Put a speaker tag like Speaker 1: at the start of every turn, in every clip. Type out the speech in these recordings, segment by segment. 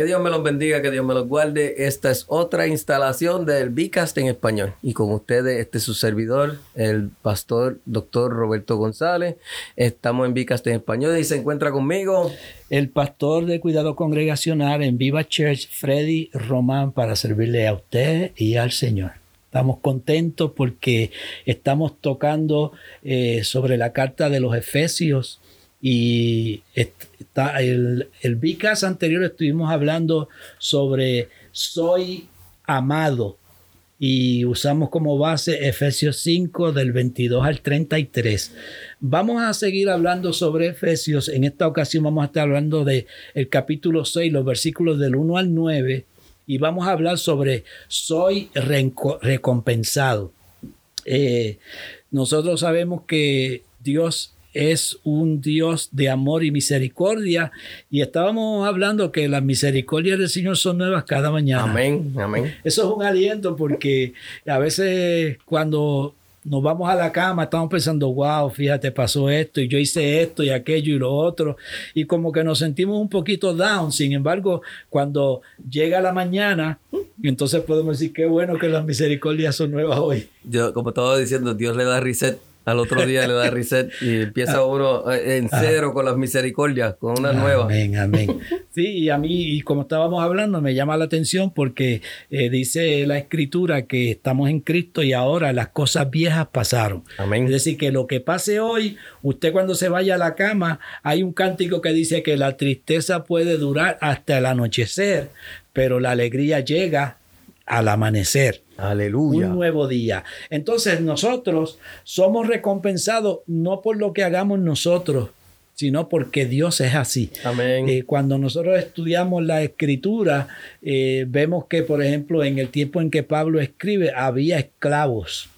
Speaker 1: Que Dios me los bendiga, que Dios me los guarde. Esta es otra instalación del Bicast en español. Y con ustedes, este es su servidor, el pastor doctor Roberto González. Estamos en Bicast en español y se encuentra conmigo
Speaker 2: el pastor de cuidado congregacional en Viva Church, Freddy Román, para servirle a usted y al Señor. Estamos contentos porque estamos tocando eh, sobre la carta de los Efesios y está el, el Vicas anterior estuvimos hablando sobre soy amado y usamos como base Efesios 5 del 22 al 33. Vamos a seguir hablando sobre Efesios. En esta ocasión vamos a estar hablando de el capítulo 6, los versículos del 1 al 9 y vamos a hablar sobre soy recompensado. Eh, nosotros sabemos que Dios es un Dios de amor y misericordia. Y estábamos hablando que las misericordias del Señor son nuevas cada mañana.
Speaker 1: Amén, amén.
Speaker 2: Eso es un aliento porque a veces cuando nos vamos a la cama, estamos pensando, wow, fíjate, pasó esto y yo hice esto y aquello y lo otro. Y como que nos sentimos un poquito down. Sin embargo, cuando llega la mañana, entonces podemos decir, qué bueno que las misericordias son nuevas hoy.
Speaker 1: Yo, como estaba diciendo, Dios le da reset al otro día le da reset y empieza ah. uno eh, en cero con las misericordias, con una nueva.
Speaker 2: Amén, amén. Sí, y a mí, y como estábamos hablando, me llama la atención porque eh, dice la escritura que estamos en Cristo y ahora las cosas viejas pasaron.
Speaker 1: Amén.
Speaker 2: Es decir, que lo que pase hoy, usted cuando se vaya a la cama, hay un cántico que dice que la tristeza puede durar hasta el anochecer, pero la alegría llega al amanecer.
Speaker 1: Aleluya.
Speaker 2: Un nuevo día. Entonces nosotros somos recompensados no por lo que hagamos nosotros, sino porque Dios es así.
Speaker 1: Amén.
Speaker 2: Eh, cuando nosotros estudiamos la escritura, eh, vemos que, por ejemplo, en el tiempo en que Pablo escribe, había esclavos.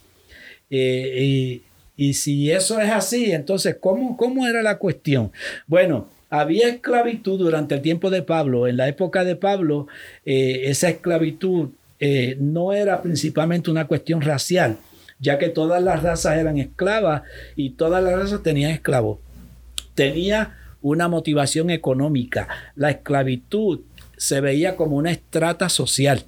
Speaker 2: Eh, y, si eso es así, entonces, ¿cómo, ¿cómo era la cuestión? Bueno, había esclavitud durante el tiempo de Pablo. En la época de Pablo, esa esclavitud eh, no era principalmente una cuestión racial, ya que todas las razas eran esclavas y todas las razas tenían esclavos. Tenía una motivación económica. La esclavitud se veía como una estrata social.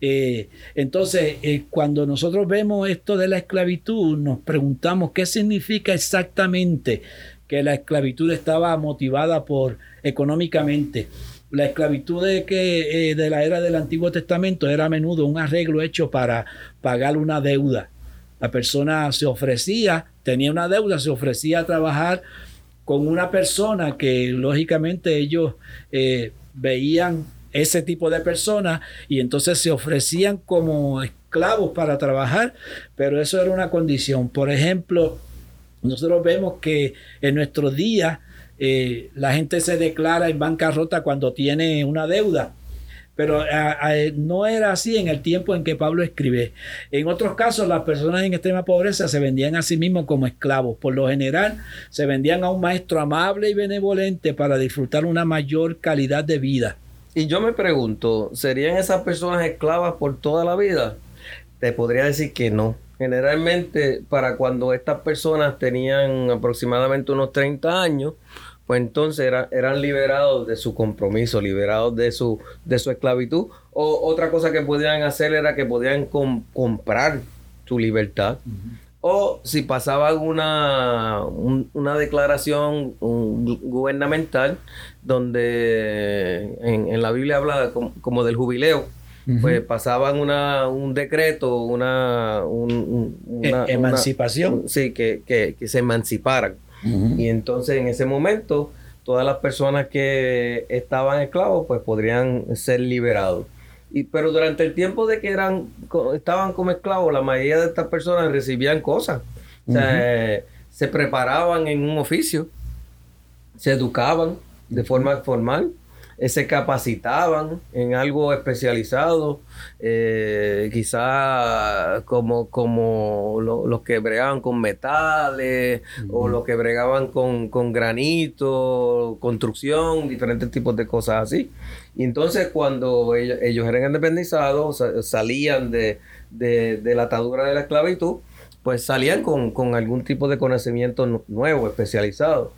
Speaker 2: Eh, entonces, eh, cuando nosotros vemos esto de la esclavitud, nos preguntamos qué significa exactamente que la esclavitud estaba motivada por económicamente. La esclavitud de, que, eh, de la era del Antiguo Testamento era a menudo un arreglo hecho para pagar una deuda. La persona se ofrecía, tenía una deuda, se ofrecía a trabajar con una persona que lógicamente ellos eh, veían ese tipo de personas y entonces se ofrecían como esclavos para trabajar, pero eso era una condición. Por ejemplo, nosotros vemos que en nuestros días eh, la gente se declara en bancarrota cuando tiene una deuda. Pero no era así en el tiempo en que Pablo escribe. En otros casos, las personas en extrema pobreza se vendían a sí mismos como esclavos. Por lo general, se vendían a un maestro amable y benevolente para disfrutar una mayor calidad de vida.
Speaker 1: Y yo me pregunto, ¿serían esas personas esclavas por toda la vida? Te podría decir que no. Generalmente, para cuando estas personas tenían aproximadamente unos 30 años, pues entonces eran liberados de su compromiso, liberados de su, de su esclavitud. O otra cosa que podían hacer era que podían comprar su libertad. O si pasaban una, una declaración gubernamental donde en, la Biblia habla como, del jubileo, pues pasaban una, un decreto, una,
Speaker 2: e-, emancipación.
Speaker 1: sí, que, que se emanciparan. Y entonces en ese momento todas las personas que estaban esclavos pues podrían ser liberados. Y, pero durante el tiempo de que eran estaban como esclavos, la mayoría de estas personas recibían cosas. O sea, se preparaban en un oficio, se educaban de forma formal, eh, se capacitaban en algo especializado, eh, quizá como, como los que bregaban con metales o los que bregaban con, con granito, construcción, diferentes tipos de cosas así. Y entonces cuando ellos, eran independizados, salían de, de, la atadura de la esclavitud, pues salían con, con algún tipo de conocimiento nuevo, especializado.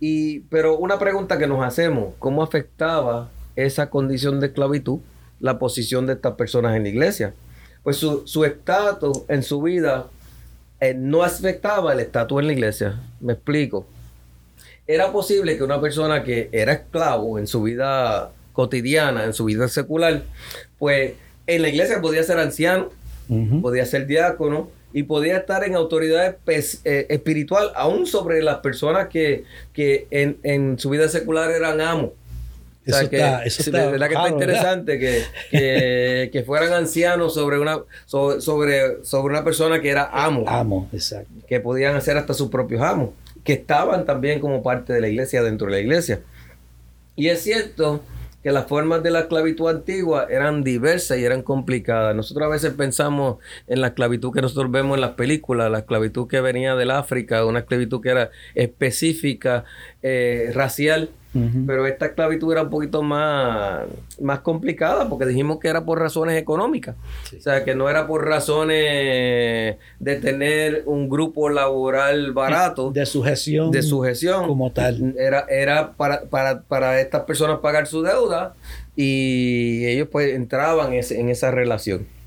Speaker 1: Y, pero una pregunta que nos hacemos, ¿cómo afectaba esa condición de esclavitud la posición de estas personas en la iglesia? Pues su estatus en su vida eh, no afectaba el estatus en la iglesia. Me explico. Era posible que una persona que era esclavo en su vida cotidiana, en su vida secular, pues en la iglesia podía ser anciano, podía ser diácono, y podía estar en autoridad eh, espiritual, aún sobre las personas que, que en, en, su vida secular eran amos.
Speaker 2: Eso está, eso está,
Speaker 1: verdad que está interesante que, que, fueran ancianos sobre una, sobre, sobre, una persona que era amo.
Speaker 2: Amo, exacto.
Speaker 1: Que podían hacer hasta sus propios amos, que estaban también como parte de la iglesia, dentro de la iglesia. Y es cierto que las formas de la esclavitud antigua eran diversas y eran complicadas. Nosotros a veces pensamos en la esclavitud que nosotros vemos en las películas, la esclavitud que venía del África, una esclavitud que era específica, eh, racial, pero esta esclavitud era un poquito más, más complicada porque dijimos que era por razones económicas. O sea, que no era por razones de tener un grupo laboral barato.
Speaker 2: De sujeción.
Speaker 1: De sujeción.
Speaker 2: Como tal.
Speaker 1: Era, era para, para, para estas personas pagar su deuda y ellos pues entraban en esa relación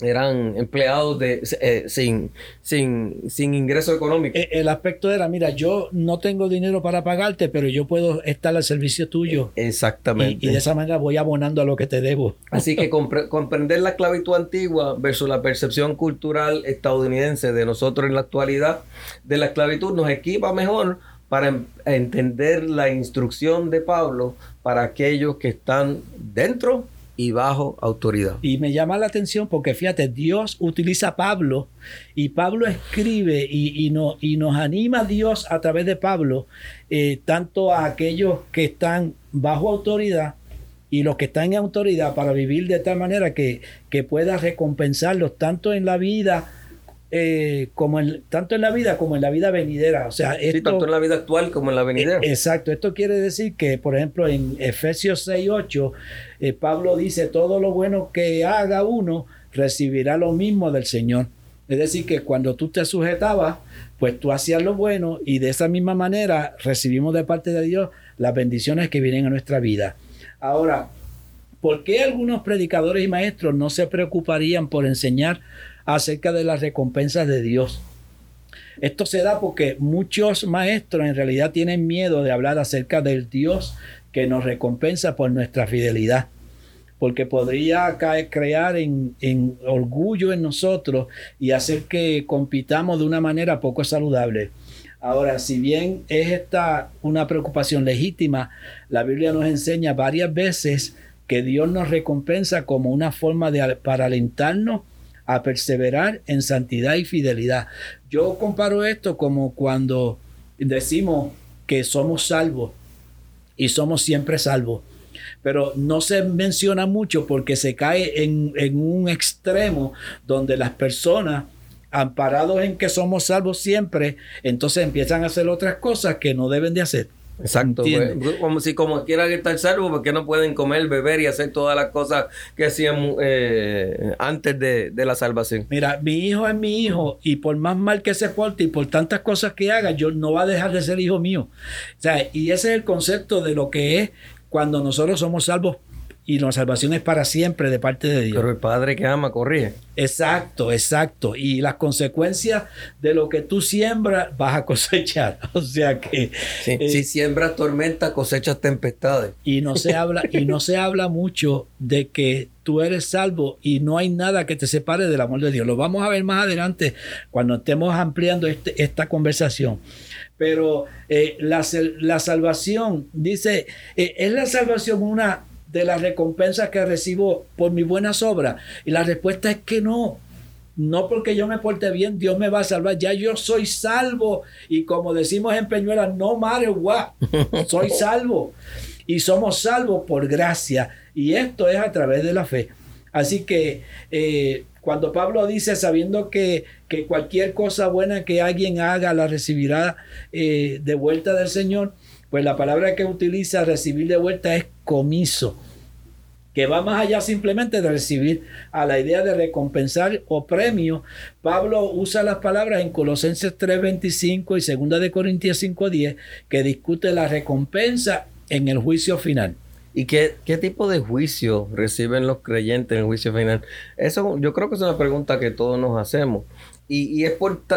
Speaker 1: eran empleados de eh, sin, sin, sin ingreso económico.
Speaker 2: Eh, el aspecto era, mira, yo no tengo dinero para pagarte, pero yo puedo estar al servicio tuyo.
Speaker 1: Exactamente.
Speaker 2: Y, de esa manera voy abonando a lo que te debo.
Speaker 1: Así que comprender la esclavitud antigua versus la percepción cultural estadounidense de nosotros en la actualidad de la esclavitud nos equipa mejor para entender la instrucción de Pablo para aquellos que están dentro y bajo autoridad.
Speaker 2: Y me llama la atención porque fíjate, Dios utiliza a Pablo y Pablo escribe y, y, no, y nos anima a Dios a través de Pablo, eh, tanto a aquellos que están bajo autoridad y los que están en autoridad para vivir de tal manera que, que pueda recompensarlos tanto en la vida eh, como en, tanto en la vida como en la vida venidera. O sea,
Speaker 1: esto, tanto en la vida actual como en la venidera.
Speaker 2: Eh, exacto. Esto quiere decir que, por ejemplo, en Efesios 6, 8, eh, Pablo dice, todo lo bueno que haga uno recibirá lo mismo del Señor. Es decir, que cuando tú te sujetabas, pues tú hacías lo bueno y de esa misma manera recibimos de parte de Dios las bendiciones que vienen a nuestra vida. Ahora, ¿por qué algunos predicadores y maestros no se preocuparían por enseñar acerca de las recompensas de Dios. Esto se da porque muchos maestros en realidad tienen miedo de hablar acerca del Dios que nos recompensa por nuestra fidelidad, porque podría crear en, orgullo en nosotros y hacer que compitamos de una manera poco saludable. Ahora, si bien es esta una preocupación legítima, la Biblia nos enseña varias veces que Dios nos recompensa como una forma de para alentarnos a perseverar en santidad y fidelidad. Yo comparo esto como cuando decimos que somos salvos y somos siempre salvos. Pero no se menciona mucho porque se cae en, un extremo donde las personas amparados en que somos salvos siempre, entonces empiezan a hacer otras cosas que no deben de hacer.
Speaker 1: Exacto, pues, como si como quieran estar salvos, porque no pueden comer, beber y hacer todas las cosas que hacían eh, antes de, la salvación.
Speaker 2: Mira, mi hijo es mi hijo y por más mal que se porte y por tantas cosas que haga, yo no va a dejar de ser hijo mío. O sea, y ese es el concepto de lo que es cuando nosotros somos salvos y la salvación es para siempre de parte de Dios.
Speaker 1: Pero el Padre que ama corrige.
Speaker 2: Exacto, exacto. Y las consecuencias de lo que tú siembras vas a cosechar. O sea que
Speaker 1: eh, si siembras tormenta cosechas tempestades.
Speaker 2: Y no se habla y no se habla mucho de que tú eres salvo y no hay nada que te separe del amor de Dios. Lo vamos a ver más adelante cuando estemos ampliando este, esta conversación pero eh, la, la, salvación, dice, eh, es la salvación una de las recompensas que recibo por mis buenas obras? Y la respuesta es que no. No porque yo me porte bien, Dios me va a salvar. Ya yo soy salvo. Y como decimos en Peñuela, no matter what, soy salvo. y somos salvos por gracia y esto es a través de la fe. Así que eh, cuando Pablo dice, sabiendo que, que, cualquier cosa buena que alguien haga la recibirá eh, de vuelta del Señor, pues la palabra que utiliza recibir de vuelta es comiso que va más allá simplemente de recibir a la idea de recompensar o premio. Pablo usa las palabras en Colosenses 3:25 y 2 de Corintios 5:10 que discute la recompensa en el juicio final.
Speaker 1: ¿Y qué, qué, tipo de juicio reciben los creyentes en el juicio final? Eso yo creo que es una pregunta que todos nos hacemos. Y, es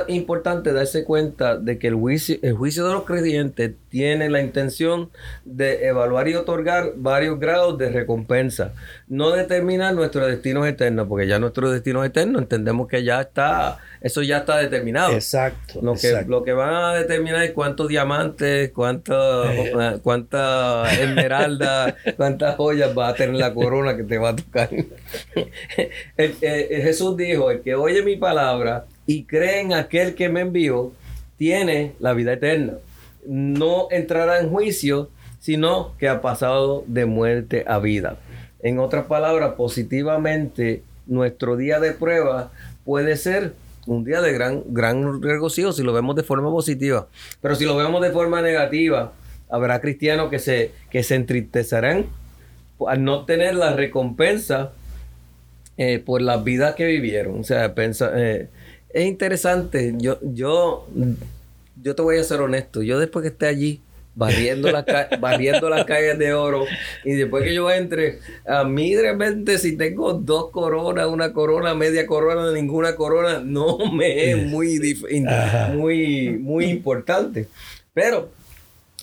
Speaker 1: importante darse cuenta de que el juicio, el juicio de los creyentes tiene la intención de evaluar y otorgar varios grados de recompensa. No determinar nuestros destinos eternos, porque ya nuestros destinos eternos entendemos que ya está, eso ya está determinado.
Speaker 2: Exacto.
Speaker 1: Lo que, Lo que van a determinar es cuántos diamantes, cuántas eh. cuánta esmeralda, cuántas joyas va a tener la corona que te va a tocar. Jesús dijo, el que oye mi palabra, y cree en aquel que me envió, tiene la vida eterna. No entrará en juicio, sino que ha pasado de muerte a vida. En otras palabras, positivamente, nuestro día de prueba puede ser un día de gran, gran regocijo si lo vemos de forma positiva. Pero si lo vemos de forma negativa, habrá cristianos que se, que se entristecerán al no tener la recompensa eh, por las vidas que vivieron. O sea, pensa, eh, es interesante. Yo, yo, yo te voy a ser honesto. Yo después que esté allí barriendo, la barriendo las calles de oro y después que yo entre, a mí realmente si tengo dos coronas, una corona, media corona, ninguna corona, no me es muy, muy, muy importante. Pero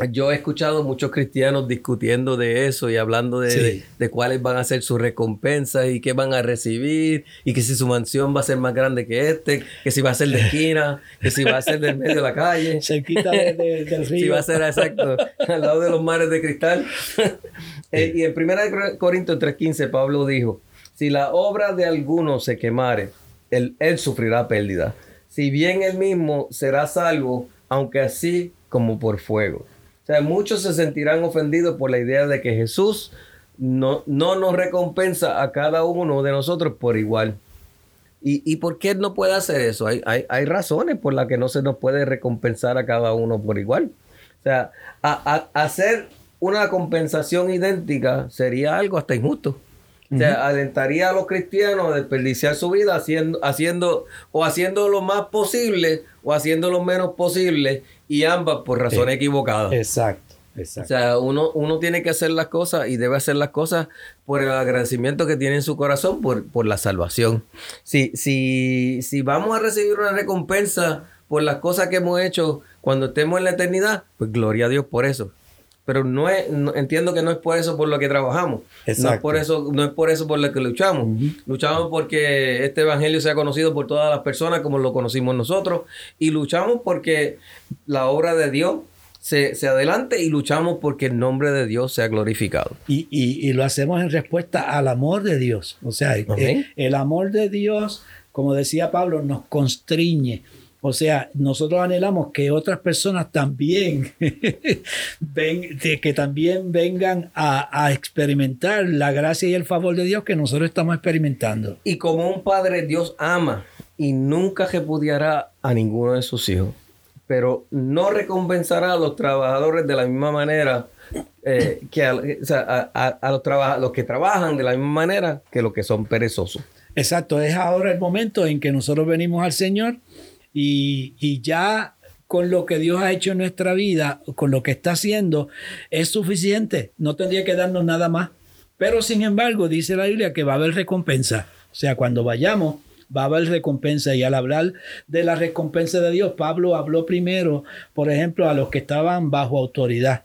Speaker 1: yo he escuchado muchos cristianos discutiendo de eso y hablando de, cuáles van a ser sus recompensas y qué van a recibir y que si su mansión va a ser más grande que este, que si va a ser de esquina, que si va a ser del medio de la calle.
Speaker 2: Cerquita del río.
Speaker 1: Si va a ser exacto, al lado de los mares de cristal. Eh, y en 1 Corintios 3.15 Pablo dijo, si la obra de alguno se quemare, él, él sufrirá pérdida. Si bien él mismo será salvo, aunque así como por fuego. O sea, muchos se sentirán ofendidos por la idea de que Jesús no, no nos recompensa a cada uno de nosotros por igual. ¿Y, y por qué no puede hacer eso? Hay, hay, hay, razones por las que no se nos puede recompensar a cada uno por igual. O sea, a, hacer una compensación idéntica sería algo hasta injusto. O sea, alentaría a los cristianos a desperdiciar su vida haciendo, haciendo o haciendo lo más posible o haciendo lo menos posible y ambas por razones equivocadas.
Speaker 2: Exacto, exacto.
Speaker 1: O sea, uno, uno tiene que hacer las cosas y debe hacer las cosas por el agradecimiento que tiene en su corazón por, por la salvación. Si, si, si vamos a recibir una recompensa por las cosas que hemos hecho cuando estemos en la eternidad, pues gloria a Dios por eso pero no es entiendo que no es por eso por lo que trabajamos. No es por eso no es por eso por lo que luchamos. Luchamos porque este evangelio sea conocido por todas las personas como lo conocimos nosotros y luchamos porque la obra de Dios se, adelante y luchamos porque el nombre de Dios sea glorificado.
Speaker 2: Y, y, lo hacemos en respuesta al amor de Dios. O sea, el, el amor de Dios, como decía Pablo, nos constriñe o sea, nosotros anhelamos que otras personas también, ven, que también vengan a, experimentar la gracia y el favor de Dios que nosotros estamos experimentando.
Speaker 1: Y como un padre, Dios ama y nunca repudiará a ninguno de sus hijos, pero no recompensará a los trabajadores de la misma manera eh, que a, los, los que trabajan de la misma manera que los que son perezosos.
Speaker 2: Exacto, es ahora el momento en que nosotros venimos al Señor y, ya con lo que Dios ha hecho en nuestra vida, con lo que está haciendo, es suficiente. No tendría que darnos nada más. Pero sin embargo, dice la Biblia que va a haber recompensa. O sea, cuando vayamos, va a haber recompensa. Y al hablar de la recompensa de Dios, Pablo habló primero, por ejemplo, a los que estaban bajo autoridad,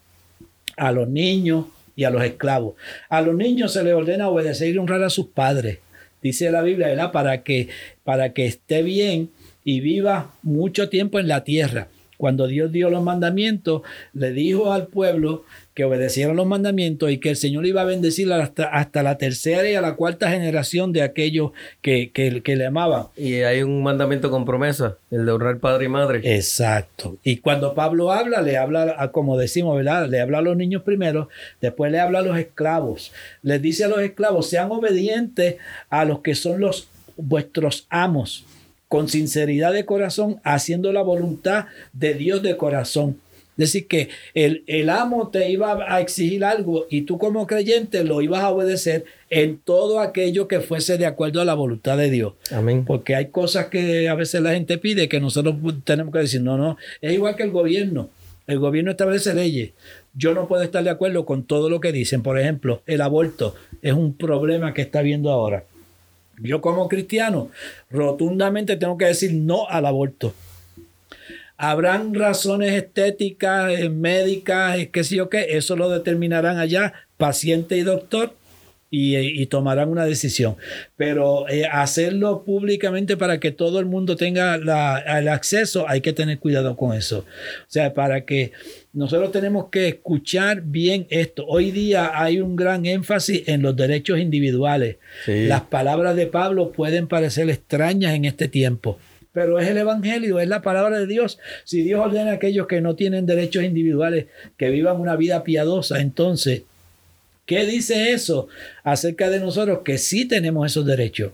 Speaker 2: a los niños y a los esclavos. A los niños se les ordena obedecer y honrar a sus padres. Dice la Biblia, ¿verdad? Para que, para que esté bien y viva mucho tiempo en la tierra. Cuando Dios dio los mandamientos, le dijo al pueblo que obedecieran los mandamientos y que el Señor iba a bendecir hasta, hasta la tercera y a la cuarta generación de aquellos que, que, le amaban.
Speaker 1: Y hay un mandamiento con promesa, el de honrar padre y madre.
Speaker 2: Exacto. Y cuando Pablo habla, le habla, como decimos, ¿verdad? Le habla a los niños primero, después le habla a los esclavos. Les dice a los esclavos, sean obedientes a los que son los vuestros amos con sinceridad de corazón, haciendo la voluntad de Dios de corazón. Es decir, que el, el, amo te iba a exigir algo y tú como creyente lo ibas a obedecer en todo aquello que fuese de acuerdo a la voluntad de Dios.
Speaker 1: Amén.
Speaker 2: Porque hay cosas que a veces la gente pide que nosotros tenemos que decir, no, no, es igual que el gobierno. El gobierno establece leyes. Yo no puedo estar de acuerdo con todo lo que dicen. Por ejemplo, el aborto es un problema que está viendo ahora. Yo como cristiano rotundamente tengo que decir no al aborto. Habrán razones estéticas, eh, médicas, eh, qué sé yo qué, eso lo determinarán allá paciente y doctor y, tomarán una decisión. Pero eh, hacerlo públicamente para que todo el mundo tenga el acceso, hay que tener cuidado con eso. O sea, para que nosotros tenemos que escuchar bien esto. Hoy día hay un gran énfasis en los derechos individuales. Las palabras de Pablo pueden parecer extrañas en este tiempo pero es el Evangelio, es la palabra de Dios. Si Dios ordena a aquellos que no tienen derechos individuales que vivan una vida piadosa, entonces ¿Qué dice eso acerca de nosotros? Que sí tenemos esos derechos.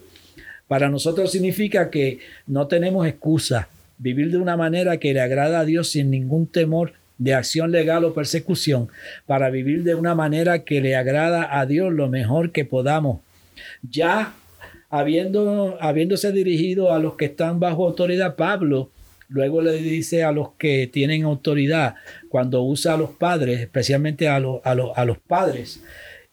Speaker 2: Para nosotros significa que no tenemos excusa. Vivir de una manera que le agrada a Dios sin ningún temor de acción legal o persecución. Para vivir de una manera que le agrada a Dios lo mejor que podamos. Ya habiendo, habiéndose dirigido a los que están bajo autoridad, Pablo luego le dice a los que tienen autoridad, cuando usa a los padres, especialmente a, los, a, a los padres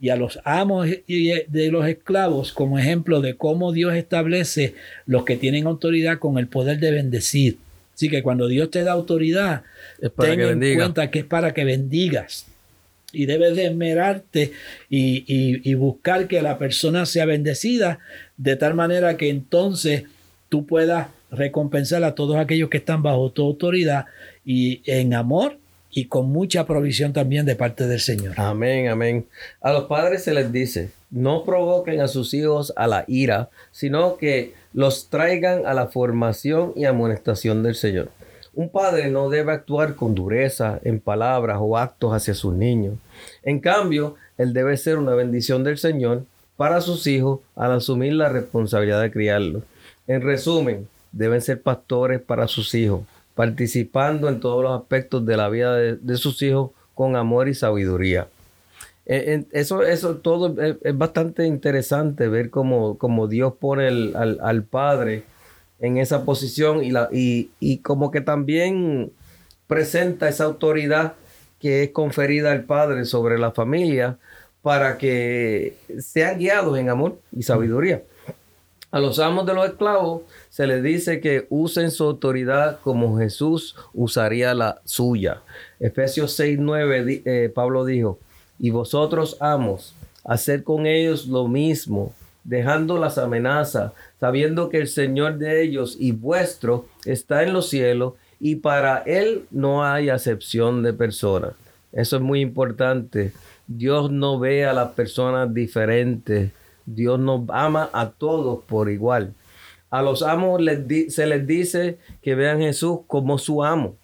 Speaker 2: y a los amos de los esclavos, como ejemplo de cómo Dios establece los que tienen autoridad con el poder de bendecir. Así que cuando Dios te da autoridad, ten en cuenta que es para que bendigas. Y debes de esmerarte y, y buscar que la persona sea bendecida de tal manera que entonces tú puedas recompensar a todos aquellos que están bajo tu autoridad y en amor y con mucha provisión también de parte del Señor.
Speaker 1: Amén, amén. A los padres se les dice, no provoquen a sus hijos a la ira, sino que los traigan a la formación y amonestación del Señor. Un padre no debe actuar con dureza en palabras o actos hacia sus niños. En cambio, él debe ser una bendición del Señor para sus hijos al asumir la responsabilidad de criarlos. En resumen, deben ser pastores para sus hijos, participando en todos los aspectos de la vida de, sus hijos con amor y sabiduría. Eh, eso, eso todo es, bastante interesante ver cómo, Dios pone al, Padre en esa posición y, la, y, y como que también presenta esa autoridad que es conferida al Padre sobre la familia para que sean guiados en amor y sabiduría. A los amos de los esclavos se les dice que usen su autoridad como Jesús usaría la suya. Efesios 6, 9, eh, Pablo dijo, y vosotros amos, haced con ellos lo mismo, dejando las amenazas, sabiendo que el Señor de ellos y vuestro está en los cielos y para Él no hay acepción de personas. Eso es muy importante. Dios no ve a las personas diferentes Dios nos ama a todos por igual. A los amos se les dice que vean a Jesús como su amo,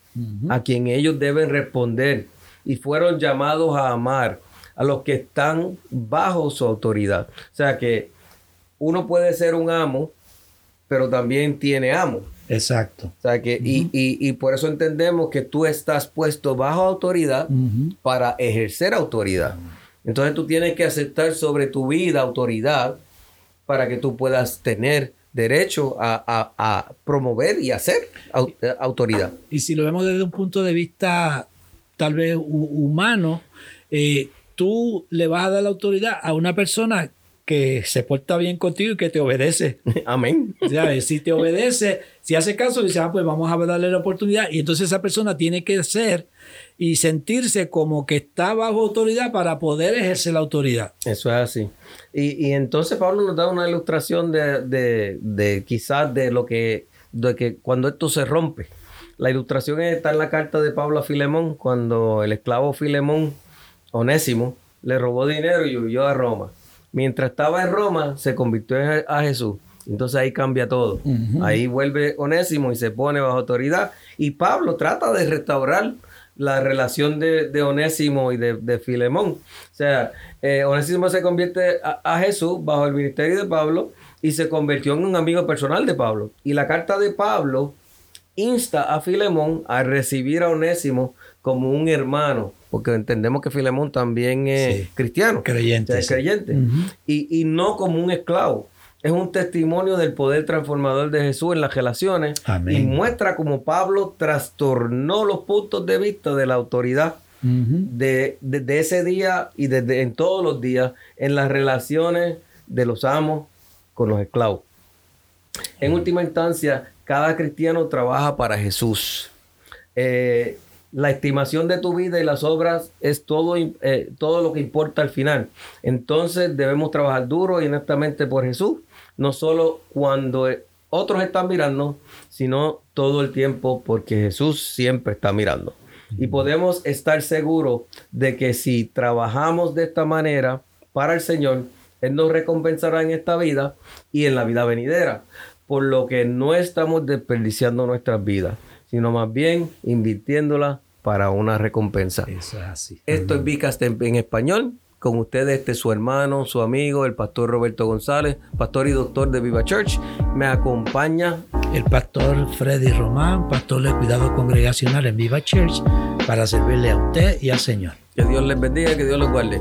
Speaker 1: a quien ellos deben responder y fueron llamados a amar a los que están bajo su autoridad. O sea que uno puede ser un amo, pero también tiene amo.
Speaker 2: Exacto.
Speaker 1: O sea que, y, por eso entendemos que tú estás puesto bajo autoridad para ejercer autoridad. Entonces tú tienes que aceptar sobre tu vida autoridad para que tú puedas tener derecho a, promover y hacer eh, autoridad.
Speaker 2: Y si lo vemos desde un punto de vista tal vez humano, eh, tú le vas a dar la autoridad a una persona que se porta bien contigo y que te obedece.
Speaker 1: Amén.
Speaker 2: si te obedece, si hace caso, dice, ah, pues vamos a darle la oportunidad. Y entonces esa persona tiene que ser y sentirse como que está bajo autoridad para poder ejercer la autoridad.
Speaker 1: Eso es así. Y, entonces Pablo nos da una ilustración de, de, quizás de lo que, de que cuando esto se rompe. La ilustración está en la carta de Pablo a Filemón, cuando el esclavo Filemón, Onésimo, le robó dinero y huyó a Roma. Mientras estaba en Roma, se convirtió a Jesús. Entonces ahí cambia todo. Ahí vuelve Onésimo y se pone bajo autoridad. Y Pablo trata de restaurar la relación de, Onésimo y de, Filemón. O sea, eh, Onésimo se convierte a, Jesús bajo el ministerio de Pablo y se convirtió en un amigo personal de Pablo. Y la carta de Pablo insta a Filemón a recibir a Onésimo como un hermano, porque entendemos que Filemón también es cristiano.
Speaker 2: Creyente.
Speaker 1: es creyente. y, y no como un esclavo es un testimonio del poder transformador de Jesús en las relaciones y muestra cómo Pablo trastornó los puntos de vista de la autoridad de, ese día y desde en todos los días en las relaciones de los amos con los esclavos. En última instancia, cada cristiano trabaja para Jesús. Eh, la estimación de tu vida y las obras es todo, eh, todo lo que importa al final. Entonces debemos trabajar duro y honestamente por Jesús no solo cuando otros están mirando, sino todo el tiempo porque Jesús siempre está mirando. Y podemos estar seguros de que si trabajamos de esta manera para el Señor, Él nos recompensará en esta vida y en la vida venidera, por lo que no estamos desperdiciando nuestras vidas, sino más bien invirtiéndolas para una recompensa.
Speaker 2: Eso es así.
Speaker 1: Esto es Vicas en español con ustedes este su hermano, su amigo, el pastor Roberto González, pastor y doctor de Viva Church. Me acompaña
Speaker 2: el pastor Freddy Román, pastor de cuidado congregacional en Viva Church, para servirle a usted y al Señor.
Speaker 1: Que Dios les bendiga, que Dios los guarde.